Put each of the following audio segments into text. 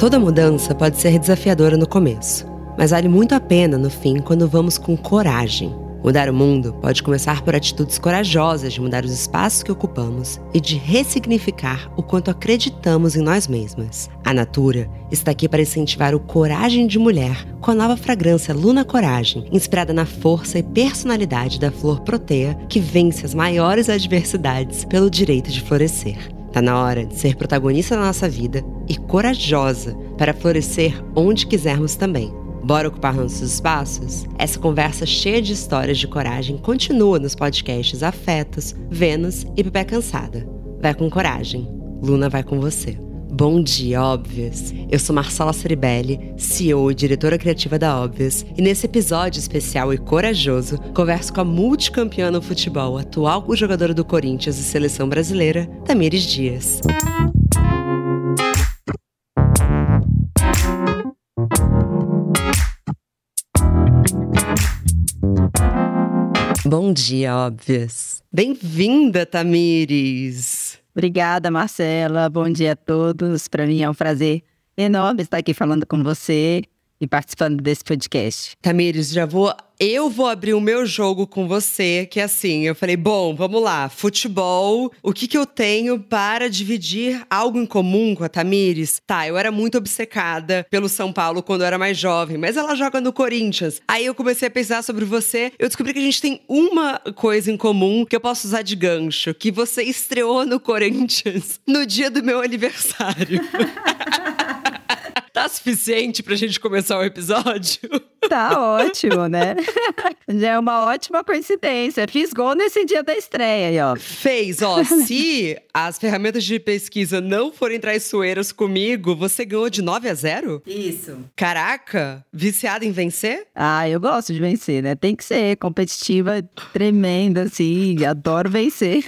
Toda mudança pode ser desafiadora no começo, mas vale muito a pena no fim quando vamos com coragem. Mudar o mundo pode começar por atitudes corajosas de mudar os espaços que ocupamos e de ressignificar o quanto acreditamos em nós mesmas. A Natura está aqui para incentivar o Coragem de Mulher com a nova fragrância Luna Coragem, inspirada na força e personalidade da flor protea que vence as maiores adversidades pelo direito de florescer. Tá na hora de ser protagonista da nossa vida e corajosa para florescer onde quisermos também. Bora ocupar nossos espaços? Essa conversa cheia de histórias de coragem continua nos podcasts Afetos, Vênus e Bebê Cansada. Vai com coragem. Luna vai com você. Bom dia, Óbvias! Eu sou Marcela Ceribelli, CEO e diretora criativa da Óbvias, e nesse episódio especial e corajoso, converso com a multicampeã no futebol, atual jogadora do Corinthians e seleção brasileira, Tamires Dias. Bom dia, Óbvias! Bem-vinda, Tamires! Obrigada, Marcela. Bom dia a todos. Para mim é um prazer enorme estar aqui falando com você e participando desse podcast. Tamires, já vou. Eu vou abrir o meu jogo com você, que é assim, eu falei, bom, vamos lá, futebol, o que que eu tenho para dividir algo em comum com a Tamires? Tá, eu era muito obcecada pelo São Paulo quando eu era mais jovem, mas ela joga no Corinthians. Aí eu comecei a pensar sobre você, eu descobri que a gente tem uma coisa em comum que eu posso usar de gancho, que você estreou no Corinthians no dia do meu aniversário. Suficiente pra gente começar o episódio? Tá ótimo, né? Já é uma ótima coincidência. Fiz gol nesse dia da estreia aí, ó. Fez, ó. se as ferramentas de pesquisa não forem traiçoeiras comigo, você ganhou de 9 a 0? Isso. Caraca, viciada em vencer? Ah, eu gosto de vencer, né? Tem que ser competitiva, tremenda, assim. Adoro vencer.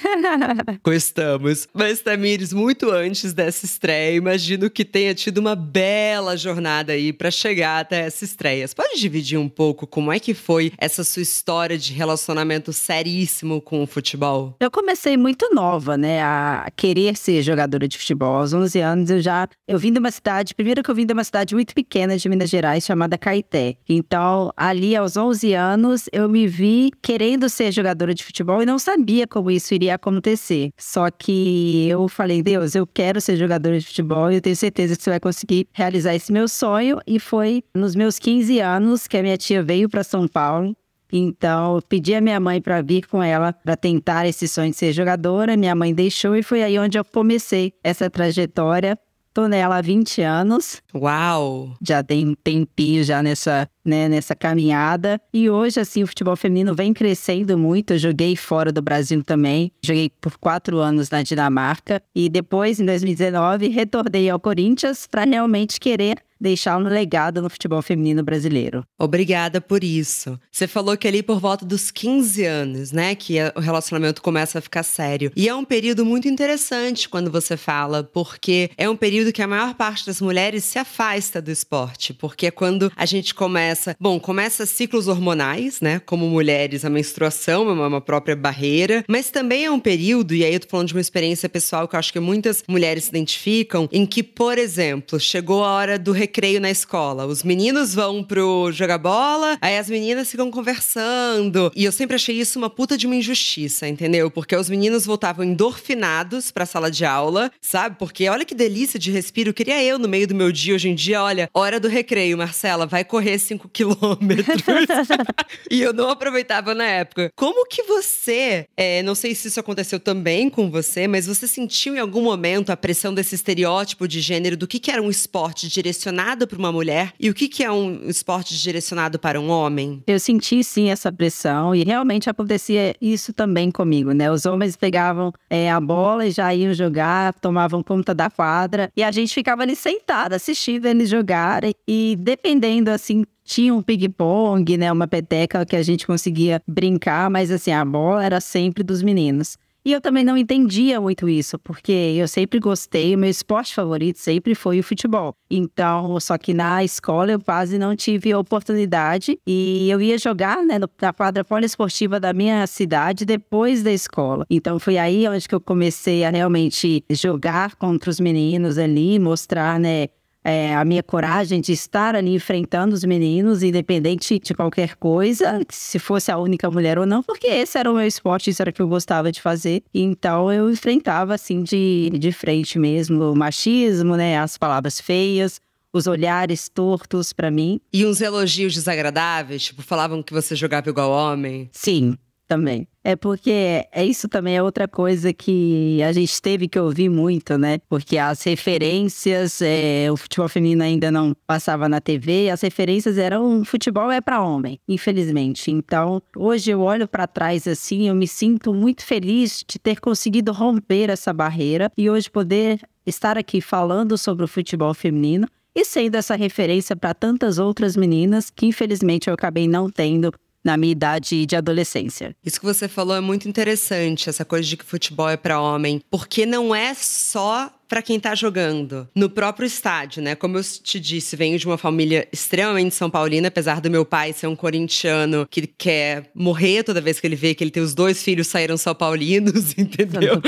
Gostamos. Mas, Tamires, muito antes dessa estreia, imagino que tenha tido uma bela jornada aí para chegar até essa estreia. Você pode dividir um pouco como é que foi essa sua história de relacionamento seríssimo com o futebol? Eu comecei muito nova, né, a querer ser jogadora de futebol. Aos 11 anos eu já eu vim de uma cidade, primeiro que eu vim de uma cidade muito pequena de Minas Gerais chamada Caeté. Então, ali aos 11 anos eu me vi querendo ser jogadora de futebol e não sabia como isso iria acontecer. Só que eu falei, Deus, eu quero ser jogadora de futebol e eu tenho certeza que você vai conseguir realizar esse meu sonho e foi nos meus 15 anos que a minha tia veio para São Paulo. Então, eu pedi a minha mãe para vir com ela para tentar esse sonho de ser jogadora. Minha mãe deixou e foi aí onde eu comecei essa trajetória Tô nela há 20 anos. Uau! Já tem um tempinho já nessa, né, nessa caminhada. E hoje, assim, o futebol feminino vem crescendo muito. Eu joguei fora do Brasil também. Joguei por quatro anos na Dinamarca. E depois, em 2019, retornei ao Corinthians para realmente querer deixar um legado no futebol feminino brasileiro. Obrigada por isso. Você falou que ali por volta dos 15 anos, né, que o relacionamento começa a ficar sério. E é um período muito interessante quando você fala, porque é um período que a maior parte das mulheres se afasta do esporte, porque é quando a gente começa, bom, começa ciclos hormonais, né, como mulheres, a menstruação é uma própria barreira, mas também é um período, e aí eu tô falando de uma experiência pessoal que eu acho que muitas mulheres se identificam, em que, por exemplo, chegou a hora do recreio na escola. Os meninos vão pro jogar bola, aí as meninas ficam conversando. E eu sempre achei isso uma puta de uma injustiça, entendeu? Porque os meninos voltavam endorfinados pra sala de aula, sabe? Porque olha que delícia de respiro. Queria eu no meio do meu dia hoje em dia, olha, hora do recreio, Marcela, vai correr 5 quilômetros. e eu não aproveitava na época. Como que você, é, não sei se isso aconteceu também com você, mas você sentiu em algum momento a pressão desse estereótipo de gênero do que, que era um esporte direcionado para uma mulher e o que, que é um esporte direcionado para um homem? Eu senti sim essa pressão e realmente acontecia isso também comigo, né? Os homens pegavam é, a bola e já iam jogar, tomavam conta da quadra e a gente ficava ali sentada assistindo eles jogarem e dependendo assim tinha um ping-pong, né, uma peteca que a gente conseguia brincar, mas assim, a bola era sempre dos meninos. E eu também não entendia muito isso, porque eu sempre gostei, o meu esporte favorito sempre foi o futebol. Então, só que na escola eu quase não tive oportunidade e eu ia jogar né, na quadra poliesportiva da minha cidade depois da escola. Então, foi aí onde que eu comecei a realmente jogar contra os meninos ali, mostrar, né, é, a minha coragem de estar ali enfrentando os meninos, independente de qualquer coisa, se fosse a única mulher ou não, porque esse era o meu esporte, isso era o que eu gostava de fazer. Então eu enfrentava assim de, de frente mesmo o machismo, né, as palavras feias, os olhares tortos para mim. E uns elogios desagradáveis, tipo, falavam que você jogava igual homem? Sim, também. É porque é isso também é outra coisa que a gente teve que ouvir muito, né? Porque as referências, é, o futebol feminino ainda não passava na TV, as referências eram futebol é para homem, infelizmente. Então, hoje eu olho para trás assim, eu me sinto muito feliz de ter conseguido romper essa barreira e hoje poder estar aqui falando sobre o futebol feminino e sendo essa referência para tantas outras meninas que infelizmente eu acabei não tendo na minha idade de adolescência. Isso que você falou é muito interessante, essa coisa de que futebol é para homem, porque não é só para quem tá jogando no próprio estádio, né? Como eu te disse, venho de uma família extremamente são paulina, apesar do meu pai ser um corintiano que quer morrer toda vez que ele vê que ele tem os dois filhos saíram são paulinos, entendeu?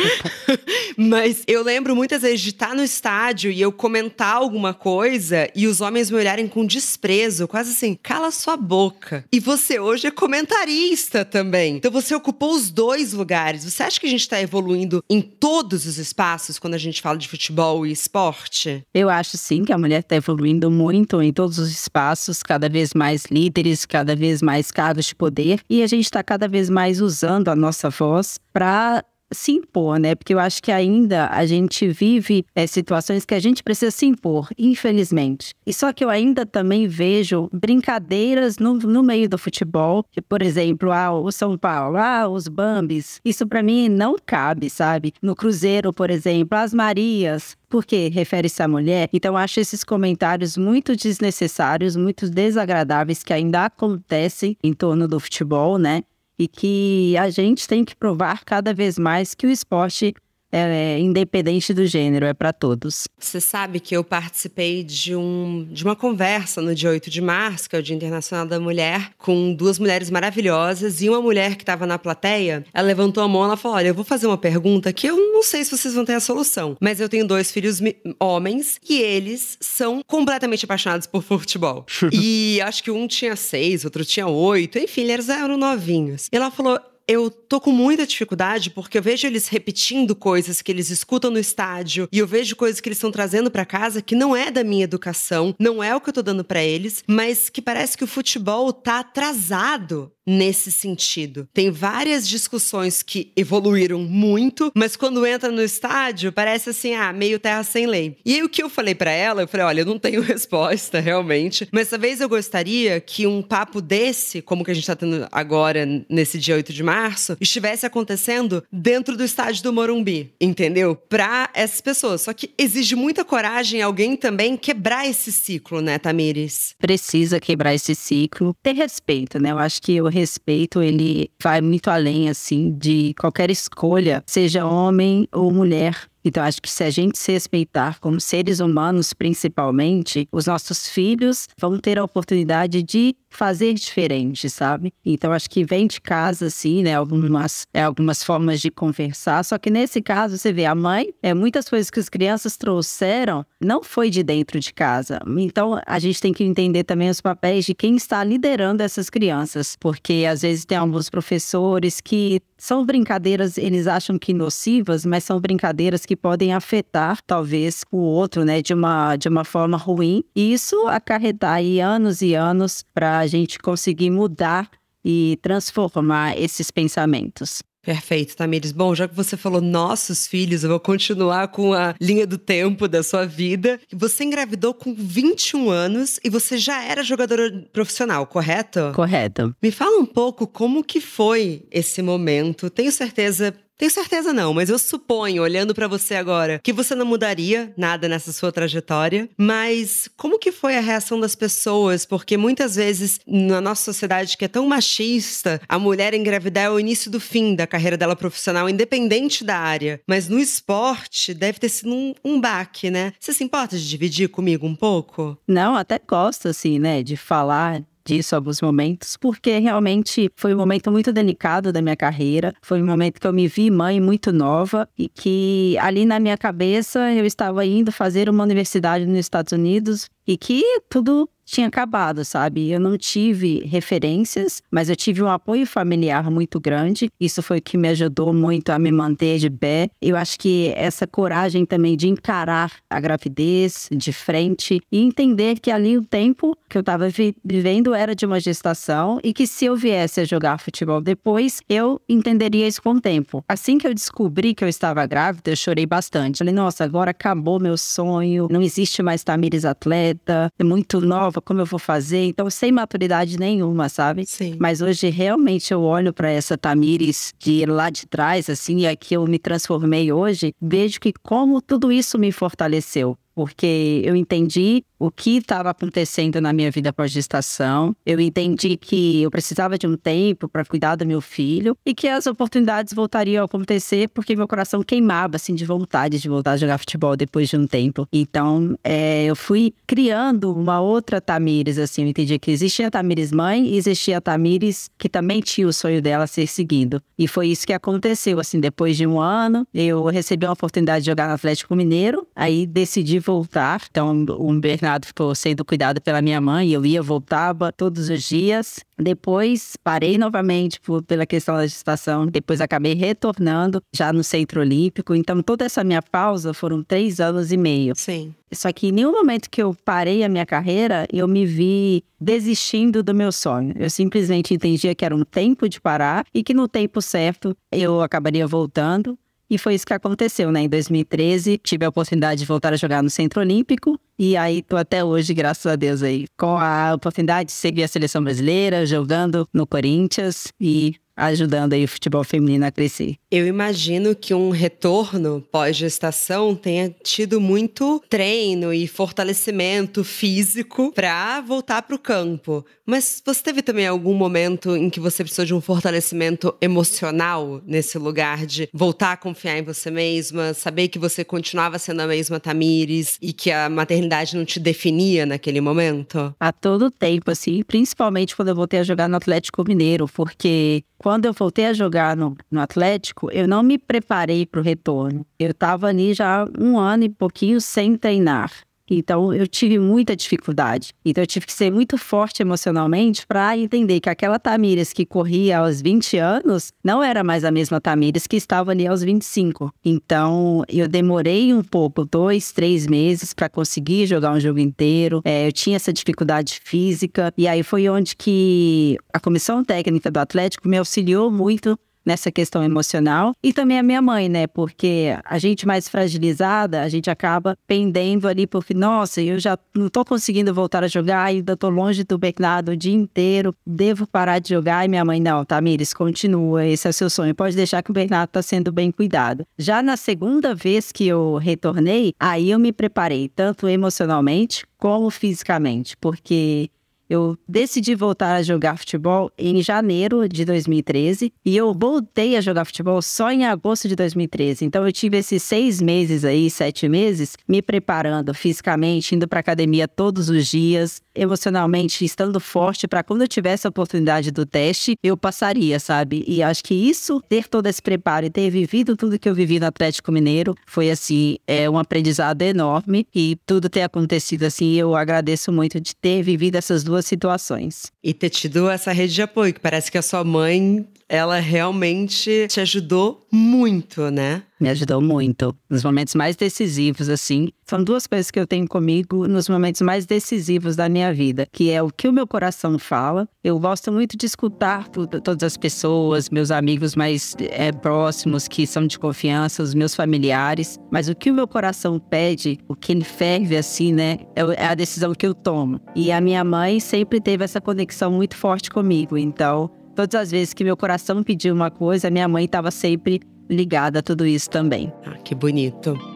Mas eu lembro muitas vezes de estar tá no estádio e eu comentar alguma coisa e os homens me olharem com desprezo, quase assim, cala sua boca. E você hoje é comentarista também. Então você ocupou os dois lugares. Você acha que a gente está evoluindo em todos os espaços quando a gente fala de futebol e esporte? Eu acho sim que a mulher está evoluindo muito em todos os espaços, cada vez mais líderes, cada vez mais cargos de poder, e a gente está cada vez mais usando a nossa voz para se impor, né? Porque eu acho que ainda a gente vive é, situações que a gente precisa se impor, infelizmente. E só que eu ainda também vejo brincadeiras no, no meio do futebol, que, por exemplo, ah, o São Paulo, ah, os Bambis. Isso para mim não cabe, sabe? No Cruzeiro, por exemplo, as Marias, porque refere-se à mulher. Então, acho esses comentários muito desnecessários, muito desagradáveis que ainda acontecem em torno do futebol, né? E que a gente tem que provar cada vez mais que o esporte é, independente do gênero, é para todos. Você sabe que eu participei de, um, de uma conversa no dia 8 de março, que é o Dia Internacional da Mulher, com duas mulheres maravilhosas e uma mulher que estava na plateia, ela levantou a mão e falou: Olha, eu vou fazer uma pergunta que eu não sei se vocês vão ter a solução, mas eu tenho dois filhos homens e eles são completamente apaixonados por futebol. e acho que um tinha seis, outro tinha oito, enfim, eles eram novinhos. E ela falou: eu tô com muita dificuldade porque eu vejo eles repetindo coisas que eles escutam no estádio e eu vejo coisas que eles estão trazendo para casa que não é da minha educação, não é o que eu tô dando para eles, mas que parece que o futebol tá atrasado nesse sentido. Tem várias discussões que evoluíram muito, mas quando entra no estádio, parece assim, ah, meio terra sem lei. E aí o que eu falei para ela, eu falei, olha, eu não tenho resposta realmente, mas talvez eu gostaria que um papo desse, como que a gente tá tendo agora nesse dia 8 de março, estivesse acontecendo dentro do estádio do Morumbi, entendeu? Para essas pessoas. Só que exige muita coragem alguém também quebrar esse ciclo, né, Tamires? Precisa quebrar esse ciclo, ter respeito, né? Eu acho que o respeito, ele vai muito além, assim, de qualquer escolha, seja homem ou mulher. Então, acho que se a gente se respeitar como seres humanos, principalmente, os nossos filhos vão ter a oportunidade de fazer diferente, sabe? Então acho que vem de casa, assim, né? Algumas, é, algumas formas de conversar. Só que nesse caso, você vê, a mãe, é, muitas coisas que as crianças trouxeram não foi de dentro de casa. Então a gente tem que entender também os papéis de quem está liderando essas crianças. Porque às vezes tem alguns professores que são brincadeiras, eles acham que nocivas, mas são brincadeiras que podem afetar, talvez, o outro, né, de uma, de uma forma ruim. E isso acarretar aí anos e anos para a gente conseguir mudar e transformar esses pensamentos. Perfeito, Tamires. Bom, já que você falou nossos filhos, eu vou continuar com a linha do tempo da sua vida. Você engravidou com 21 anos e você já era jogadora profissional, correto? Correto. Me fala um pouco como que foi esse momento. Tenho certeza tenho certeza não, mas eu suponho, olhando para você agora, que você não mudaria nada nessa sua trajetória. Mas como que foi a reação das pessoas? Porque muitas vezes na nossa sociedade que é tão machista, a mulher engravidar é o início do fim da carreira dela profissional, independente da área. Mas no esporte deve ter sido um, um baque, né? Você se importa de dividir comigo um pouco? Não, até gosto assim, né, de falar disso alguns momentos, porque realmente foi um momento muito delicado da minha carreira. Foi um momento que eu me vi mãe muito nova e que ali na minha cabeça eu estava indo fazer uma universidade nos Estados Unidos e que tudo tinha acabado, sabe? Eu não tive referências, mas eu tive um apoio familiar muito grande. Isso foi o que me ajudou muito a me manter de pé. Eu acho que essa coragem também de encarar a gravidez de frente e entender que ali o tempo que eu estava vivendo era de uma gestação e que se eu viesse a jogar futebol depois, eu entenderia isso com o tempo. Assim que eu descobri que eu estava grávida, eu chorei bastante. Falei, nossa, agora acabou meu sonho, não existe mais Tamires atleta, é muito nova como eu vou fazer? Então, sem maturidade nenhuma, sabe? Sim. Mas hoje, realmente, eu olho para essa Tamires de lá de trás, assim, e aqui eu me transformei hoje, vejo que como tudo isso me fortaleceu porque eu entendi o que estava acontecendo na minha vida pós-gestação. Eu entendi que eu precisava de um tempo para cuidar do meu filho e que as oportunidades voltariam a acontecer porque meu coração queimava assim de vontade de voltar a jogar futebol depois de um tempo. Então, é, eu fui criando uma outra Tamires assim. Eu entendi que existia a Tamires mãe e existia a Tamires que também tinha o sonho dela ser seguido. E foi isso que aconteceu assim. Depois de um ano, eu recebi uma oportunidade de jogar no Atlético Mineiro. Aí decidi voltar. Então, o Bernardo ficou sendo cuidado pela minha mãe. Eu ia, voltava todos os dias. Depois, parei novamente por, pela questão da gestação. Depois, acabei retornando já no Centro Olímpico. Então, toda essa minha pausa foram três anos e meio. Sim. Só que em nenhum momento que eu parei a minha carreira, eu me vi desistindo do meu sonho. Eu simplesmente entendia que era um tempo de parar e que no tempo certo eu acabaria voltando. E foi isso que aconteceu, né? Em 2013, tive a oportunidade de voltar a jogar no Centro Olímpico. E aí, tô até hoje, graças a Deus, aí, com a oportunidade de seguir a seleção brasileira, jogando no Corinthians. E ajudando aí o futebol feminino a crescer. Eu imagino que um retorno pós-gestação tenha tido muito treino e fortalecimento físico para voltar para o campo. Mas você teve também algum momento em que você precisou de um fortalecimento emocional nesse lugar de voltar a confiar em você mesma, saber que você continuava sendo a mesma Tamires e que a maternidade não te definia naquele momento? A todo tempo, assim, principalmente quando eu voltei a jogar no Atlético Mineiro, porque quando eu voltei a jogar no, no Atlético, eu não me preparei para o retorno. Eu estava ali já um ano e pouquinho sem treinar. Então eu tive muita dificuldade. Então eu tive que ser muito forte emocionalmente para entender que aquela Tamires que corria aos 20 anos não era mais a mesma Tamires que estava ali aos 25. Então eu demorei um pouco, dois, três meses para conseguir jogar um jogo inteiro. É, eu tinha essa dificuldade física e aí foi onde que a comissão técnica do Atlético me auxiliou muito nessa questão emocional. E também a minha mãe, né? Porque a gente mais fragilizada, a gente acaba pendendo ali, porque, nossa, eu já não tô conseguindo voltar a jogar, ainda tô longe do Bernardo o dia inteiro, devo parar de jogar. E minha mãe, não, Tamires, continua, esse é o seu sonho, pode deixar que o Bernardo tá sendo bem cuidado. Já na segunda vez que eu retornei, aí eu me preparei, tanto emocionalmente como fisicamente, porque eu decidi voltar a jogar futebol em janeiro de 2013 e eu voltei a jogar futebol só em agosto de 2013. Então eu tive esses seis meses aí, sete meses, me preparando fisicamente, indo para academia todos os dias, emocionalmente estando forte para quando eu tivesse a oportunidade do teste, eu passaria, sabe? E acho que isso, ter todo esse preparo e ter vivido tudo que eu vivi no Atlético Mineiro, foi assim, é um aprendizado enorme e tudo ter acontecido assim, eu agradeço muito de ter vivido essas duas duas situações. E ter tido essa rede de apoio, que parece que a sua mãe, ela realmente te ajudou muito, né? Me ajudou muito. Nos momentos mais decisivos, assim. São duas coisas que eu tenho comigo nos momentos mais decisivos da minha vida, que é o que o meu coração fala. Eu gosto muito de escutar todas as pessoas, meus amigos mais é, próximos, que são de confiança, os meus familiares. Mas o que o meu coração pede, o que ele ferve, assim, né? É, é a decisão que eu tomo. E a minha mãe sempre teve essa conexão muito forte comigo. Então, todas as vezes que meu coração pediu uma coisa, minha mãe estava sempre ligada a tudo isso também. Ah, que bonito.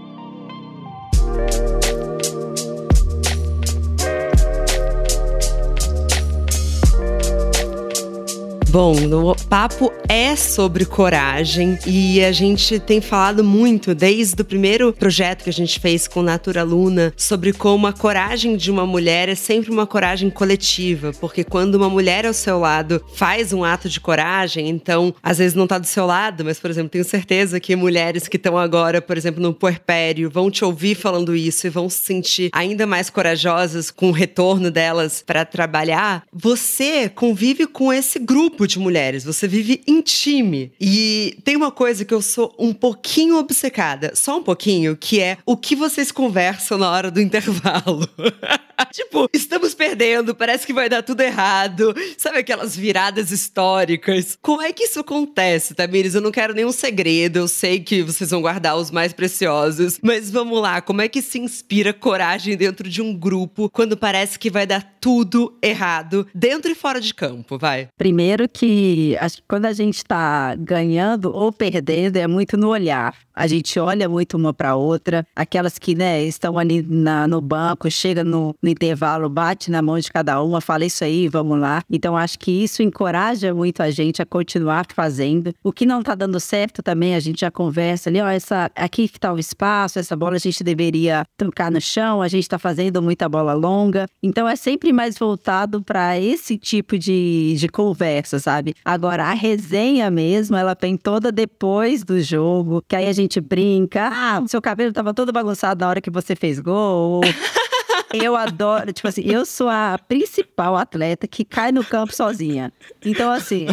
Bom, o papo é sobre coragem e a gente tem falado muito desde o primeiro projeto que a gente fez com Natura Luna sobre como a coragem de uma mulher é sempre uma coragem coletiva, porque quando uma mulher ao seu lado faz um ato de coragem, então às vezes não tá do seu lado, mas por exemplo, tenho certeza que mulheres que estão agora, por exemplo, no puerpério, vão te ouvir falando isso e vão se sentir ainda mais corajosas com o retorno delas para trabalhar. Você convive com esse grupo grupo de mulheres, você vive em time. E tem uma coisa que eu sou um pouquinho obcecada, só um pouquinho, que é o que vocês conversam na hora do intervalo. tipo, estamos perdendo, parece que vai dar tudo errado. Sabe aquelas viradas históricas? Como é que isso acontece, Tamires? Eu não quero nenhum segredo, eu sei que vocês vão guardar os mais preciosos, mas vamos lá, como é que se inspira coragem dentro de um grupo quando parece que vai dar tudo errado, dentro e fora de campo, vai? Primeiro que acho que quando a gente está ganhando ou perdendo é muito no olhar. A gente olha muito uma para outra. Aquelas que né, estão ali na, no banco, chega no, no, intervalo, bate na mão de cada uma, fala isso aí, vamos lá. Então acho que isso encoraja muito a gente a continuar fazendo. O que não está dando certo também, a gente já conversa ali, ó, essa, aqui que está o espaço, essa bola a gente deveria trocar no chão, a gente está fazendo muita bola longa. Então é sempre mais voltado para esse tipo de, de conversa, sabe? Agora, a resenha mesmo, ela vem toda depois do jogo, que aí a gente brinca. Ah, seu cabelo tava todo bagunçado na hora que você fez gol. Eu adoro, tipo assim, eu sou a principal atleta que cai no campo sozinha. Então, assim,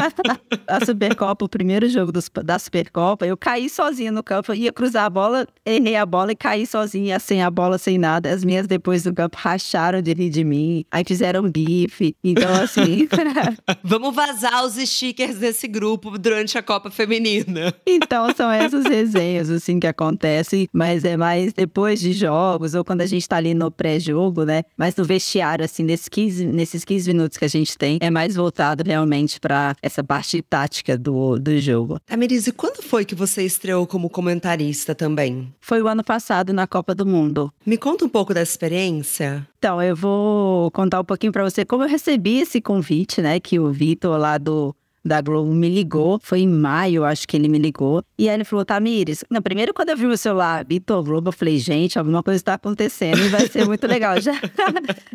a Supercopa, o primeiro jogo dos, da Supercopa, eu caí sozinha no campo, ia cruzar a bola, errei a bola e caí sozinha, sem a bola, sem nada. As minhas depois do campo racharam de rir de mim, aí fizeram bife. Então, assim. Vamos vazar os stickers desse grupo durante a Copa Feminina. Então, são essas resenhas, assim, que acontecem, mas é mais depois de jogos ou quando a gente tá ali no no pré-jogo, né? Mas no vestiário, assim, nesses 15, nesses 15 minutos que a gente tem, é mais voltado realmente para essa parte tática do, do jogo. Tamiris, e quando foi que você estreou como comentarista também? Foi o ano passado na Copa do Mundo. Me conta um pouco dessa experiência. Então, eu vou contar um pouquinho para você como eu recebi esse convite, né? Que o Vitor lá do da Globo me ligou, foi em maio, acho que ele me ligou. E aí ele falou, Tamires, não, primeiro quando eu vi o celular, Vitor Globo, eu falei, gente, alguma coisa está acontecendo e vai ser muito legal. Já,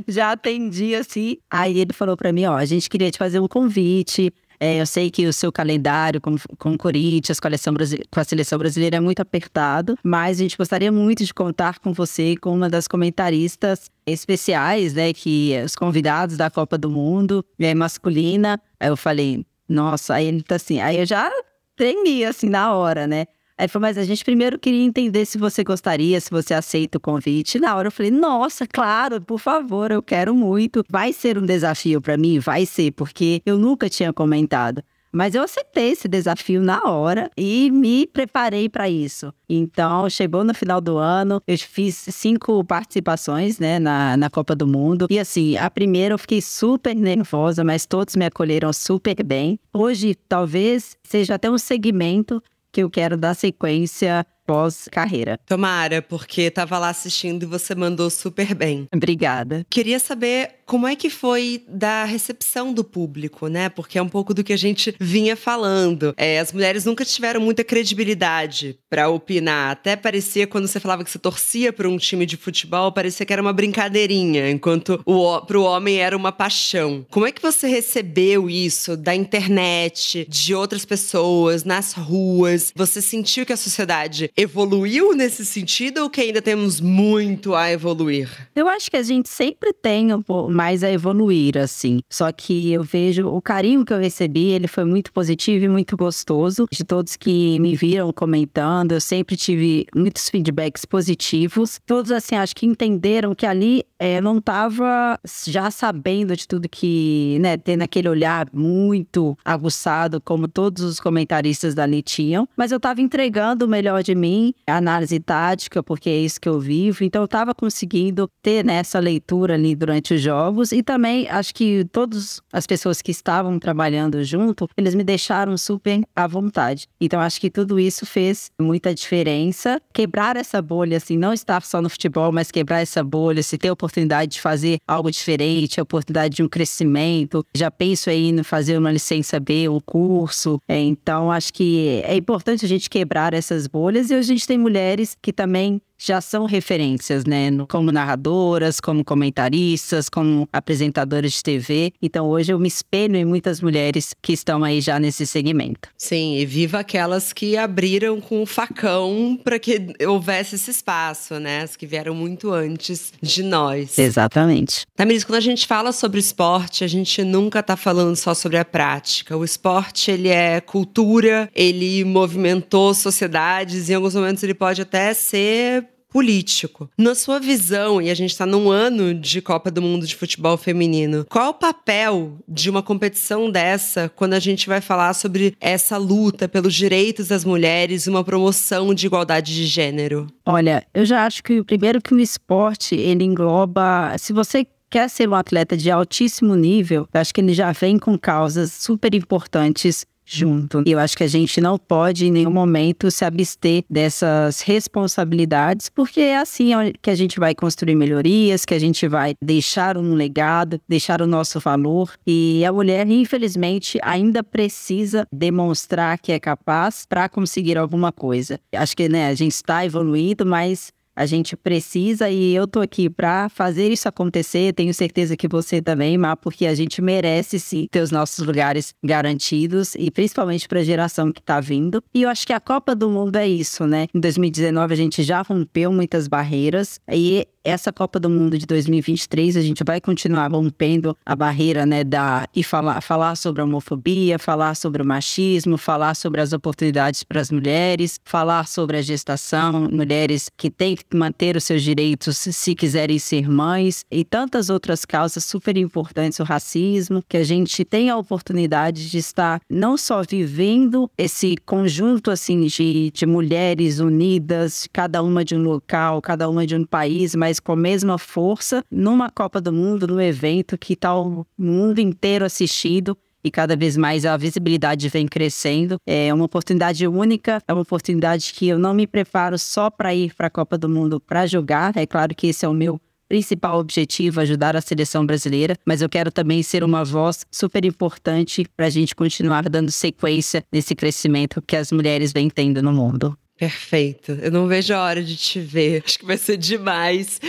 já atendi assim. Aí ele falou para mim, ó, a gente queria te fazer um convite. É, eu sei que o seu calendário com, com o Corinthians, com a, seleção, com a seleção brasileira é muito apertado, mas a gente gostaria muito de contar com você, com uma das comentaristas especiais, né, que é os convidados da Copa do Mundo, é masculina. Aí eu falei, nossa, aí ele tá assim, aí eu já tremi assim na hora, né? Aí ele falou, mas a gente primeiro queria entender se você gostaria, se você aceita o convite. Na hora eu falei, nossa, claro, por favor, eu quero muito. Vai ser um desafio para mim? Vai ser, porque eu nunca tinha comentado. Mas eu aceitei esse desafio na hora e me preparei para isso. Então, chegou no final do ano, eu fiz cinco participações, né, na, na Copa do Mundo. E assim, a primeira eu fiquei super nervosa, mas todos me acolheram super bem. Hoje, talvez seja até um segmento que eu quero dar sequência pós-carreira. Tomara, porque tava lá assistindo e você mandou super bem. Obrigada. Queria saber como é que foi da recepção do público, né? Porque é um pouco do que a gente vinha falando. É, as mulheres nunca tiveram muita credibilidade para opinar. Até parecia, quando você falava que você torcia para um time de futebol, parecia que era uma brincadeirinha, enquanto o, pro homem era uma paixão. Como é que você recebeu isso da internet, de outras pessoas, nas ruas? Você sentiu que a sociedade evoluiu nesse sentido ou que ainda temos muito a evoluir? Eu acho que a gente sempre tem um pouco mais a evoluir, assim. Só que eu vejo o carinho que eu recebi, ele foi muito positivo e muito gostoso. De todos que me viram comentando, eu sempre tive muitos feedbacks positivos. Todos, assim, acho que entenderam que ali é, não estava já sabendo de tudo que, né, tendo aquele olhar muito aguçado, como todos os comentaristas dali tinham. Mas eu estava entregando o melhor de mim, análise tática, porque é isso que eu vivo. Então, eu estava conseguindo ter nessa né, leitura ali durante o jogo novos e também acho que todas as pessoas que estavam trabalhando junto, eles me deixaram super à vontade. Então acho que tudo isso fez muita diferença. Quebrar essa bolha, assim, não estar só no futebol, mas quebrar essa bolha, se ter a oportunidade de fazer algo diferente, a oportunidade de um crescimento. Já penso aí em fazer uma licença B, um curso. É, então acho que é importante a gente quebrar essas bolhas e a gente tem mulheres que também já são referências, né? Como narradoras, como comentaristas, como apresentadoras de TV. Então hoje eu me espelho em muitas mulheres que estão aí já nesse segmento. Sim, e viva aquelas que abriram com o facão para que houvesse esse espaço, né? As que vieram muito antes de nós. Exatamente. Tamiris, quando a gente fala sobre esporte, a gente nunca está falando só sobre a prática. O esporte, ele é cultura, ele movimentou sociedades, e em alguns momentos ele pode até ser político. Na sua visão, e a gente está num ano de Copa do Mundo de Futebol Feminino, qual o papel de uma competição dessa quando a gente vai falar sobre essa luta pelos direitos das mulheres, uma promoção de igualdade de gênero? Olha, eu já acho que primeiro que o esporte ele engloba, se você quer ser um atleta de altíssimo nível, acho que ele já vem com causas super importantes junto. E eu acho que a gente não pode em nenhum momento se abster dessas responsabilidades, porque é assim que a gente vai construir melhorias, que a gente vai deixar um legado, deixar o nosso valor. E a mulher, infelizmente, ainda precisa demonstrar que é capaz para conseguir alguma coisa. Acho que né, a gente está evoluindo, mas a gente precisa e eu tô aqui para fazer isso acontecer. Tenho certeza que você também, Má, porque a gente merece sim ter os nossos lugares garantidos e principalmente para a geração que está vindo. E eu acho que a Copa do Mundo é isso, né? Em 2019 a gente já rompeu muitas barreiras e essa Copa do Mundo de 2023 a gente vai continuar rompendo a barreira, né, da e falar, falar sobre a homofobia, falar sobre o machismo, falar sobre as oportunidades para as mulheres, falar sobre a gestação, mulheres que têm que manter os seus direitos se quiserem ser mães e tantas outras causas super importantes, o racismo, que a gente tem a oportunidade de estar não só vivendo esse conjunto assim de, de mulheres unidas, cada uma de um local, cada uma de um país, mas com a mesma força numa Copa do Mundo, num evento que está o mundo inteiro assistindo e cada vez mais a visibilidade vem crescendo. É uma oportunidade única, é uma oportunidade que eu não me preparo só para ir para a Copa do Mundo para jogar. É claro que esse é o meu principal objetivo, ajudar a seleção brasileira, mas eu quero também ser uma voz super importante para a gente continuar dando sequência nesse crescimento que as mulheres vêm tendo no mundo. Perfeito. Eu não vejo a hora de te ver. Acho que vai ser demais.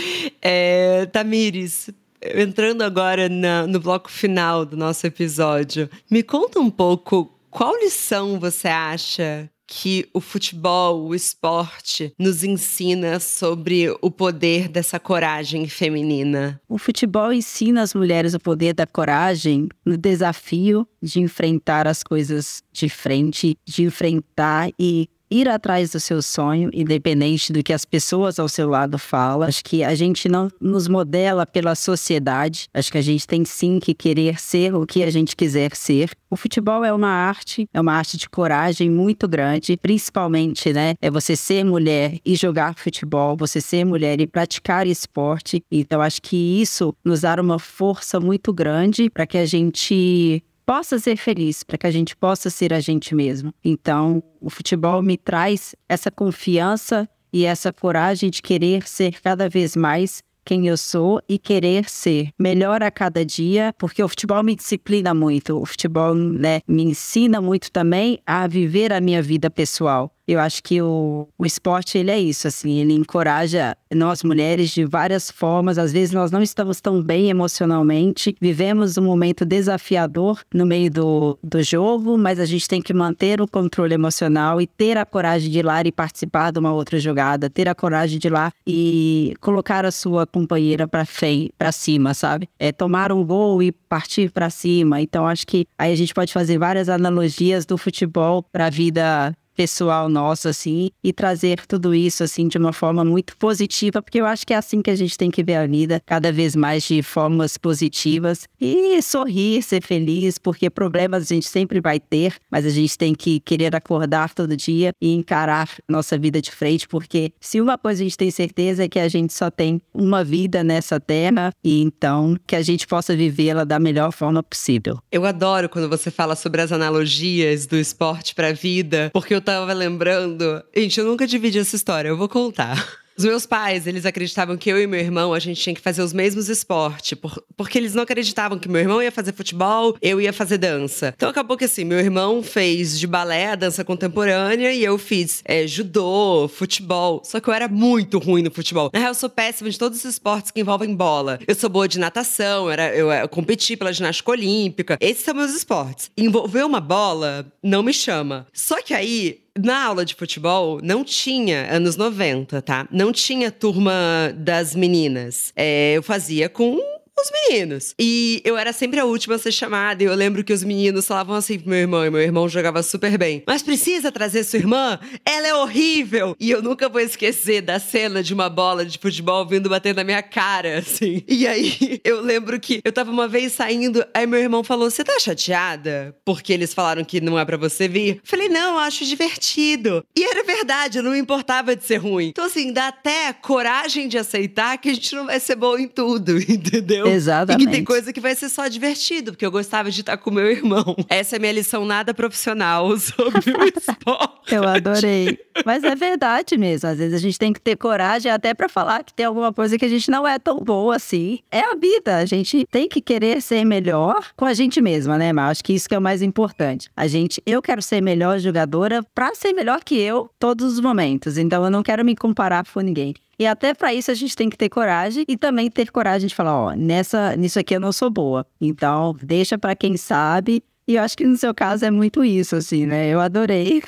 É, Tamires, entrando agora na, no bloco final do nosso episódio, me conta um pouco qual lição você acha que o futebol, o esporte, nos ensina sobre o poder dessa coragem feminina? O futebol ensina as mulheres o poder da coragem no desafio de enfrentar as coisas de frente, de enfrentar e ir atrás do seu sonho, independente do que as pessoas ao seu lado falam. Acho que a gente não nos modela pela sociedade. Acho que a gente tem sim que querer ser o que a gente quiser ser. O futebol é uma arte, é uma arte de coragem muito grande, principalmente, né? É você ser mulher e jogar futebol, você ser mulher e praticar esporte. Então, acho que isso nos dá uma força muito grande para que a gente possa ser feliz, para que a gente possa ser a gente mesmo. Então, o futebol me traz essa confiança e essa coragem de querer ser cada vez mais quem eu sou e querer ser melhor a cada dia, porque o futebol me disciplina muito, o futebol né, me ensina muito também a viver a minha vida pessoal. Eu acho que o, o esporte, ele é isso, assim, ele encoraja nós mulheres de várias formas. Às vezes nós não estamos tão bem emocionalmente, vivemos um momento desafiador no meio do, do jogo, mas a gente tem que manter o controle emocional e ter a coragem de ir lá e participar de uma outra jogada, ter a coragem de ir lá e colocar a sua companheira para cima, sabe? É tomar um gol e partir para cima. Então acho que aí a gente pode fazer várias analogias do futebol para a vida pessoal nosso, assim, e trazer tudo isso, assim, de uma forma muito positiva, porque eu acho que é assim que a gente tem que ver a vida, cada vez mais de formas positivas e sorrir, ser feliz, porque problemas a gente sempre vai ter, mas a gente tem que querer acordar todo dia e encarar nossa vida de frente, porque se uma coisa a gente tem certeza é que a gente só tem uma vida nessa terra e então que a gente possa vivê-la da melhor forma possível. Eu adoro quando você fala sobre as analogias do esporte para a vida, porque eu tava lembrando. Gente, eu nunca dividi essa história, eu vou contar. Os meus pais, eles acreditavam que eu e meu irmão, a gente tinha que fazer os mesmos esportes, por, porque eles não acreditavam que meu irmão ia fazer futebol, eu ia fazer dança. Então acabou que assim, meu irmão fez de balé a dança contemporânea e eu fiz é, judô, futebol. Só que eu era muito ruim no futebol. Na real, eu sou péssima de todos os esportes que envolvem bola. Eu sou boa de natação, era, eu, eu competi pela ginástica olímpica. Esses são meus esportes. Envolver uma bola não me chama. Só que aí, na aula de futebol, não tinha, anos 90, tá? Não tinha turma das meninas. É, eu fazia com os meninos. E eu era sempre a última a ser chamada. E eu lembro que os meninos falavam assim pro meu irmão, e meu irmão jogava super bem. Mas precisa trazer sua irmã? Ela é horrível! E eu nunca vou esquecer da cena de uma bola de futebol vindo bater na minha cara, assim. E aí eu lembro que eu tava uma vez saindo, aí meu irmão falou: Você tá chateada? Porque eles falaram que não é para você vir? Falei, não, eu acho divertido. E era verdade, eu não me importava de ser ruim. Então, assim, dá até coragem de aceitar que a gente não vai ser bom em tudo, entendeu? Exatamente. E que tem coisa que vai ser só divertido, porque eu gostava de estar com meu irmão. Essa é a minha lição nada profissional sobre o esporte. Eu adorei. Mas é verdade mesmo. Às vezes a gente tem que ter coragem até para falar que tem alguma coisa que a gente não é tão boa assim. É a vida. A gente tem que querer ser melhor com a gente mesma, né, Mas Acho que isso que é o mais importante. A gente, eu quero ser melhor jogadora para ser melhor que eu todos os momentos. Então eu não quero me comparar com ninguém. E até para isso a gente tem que ter coragem e também ter coragem de falar, ó, nessa, nisso aqui eu não sou boa. Então, deixa para quem sabe e eu acho que no seu caso é muito isso, assim, né? Eu adorei.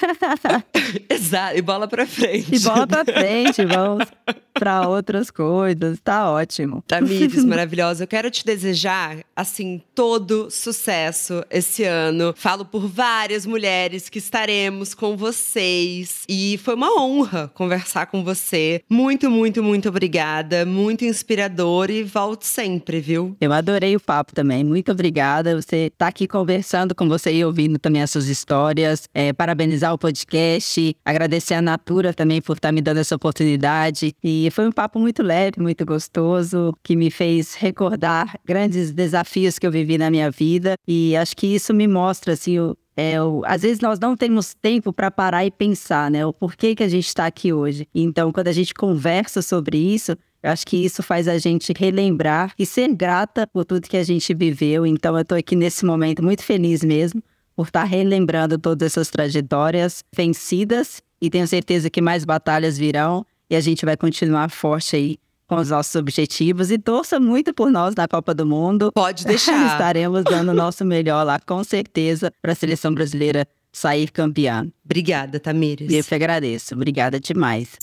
Exato, e bola pra frente. E bola pra frente, vamos para outras coisas. Tá ótimo. Tamires, maravilhosa. Eu quero te desejar, assim, todo sucesso esse ano. Falo por várias mulheres que estaremos com vocês. E foi uma honra conversar com você. Muito, muito, muito obrigada. Muito inspirador e volte sempre, viu? Eu adorei o papo também. Muito obrigada. Você tá aqui conversando com você e ouvindo também as suas histórias. É, parabenizar o podcast. Agradecer a Natura também por estar tá me dando essa oportunidade. E e foi um papo muito leve, muito gostoso, que me fez recordar grandes desafios que eu vivi na minha vida. E acho que isso me mostra, assim, o, é, o, às vezes nós não temos tempo para parar e pensar, né? O porquê que a gente está aqui hoje. Então, quando a gente conversa sobre isso, eu acho que isso faz a gente relembrar e ser grata por tudo que a gente viveu. Então, eu estou aqui nesse momento muito feliz mesmo por estar tá relembrando todas essas trajetórias vencidas e tenho certeza que mais batalhas virão e a gente vai continuar forte aí com os nossos objetivos e torça muito por nós na Copa do Mundo. Pode deixar. Estaremos dando o nosso melhor lá, com certeza, para a seleção brasileira sair campeã. Obrigada, Tamires. Eu que agradeço. Obrigada demais.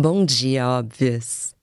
Bom dia, óbvias.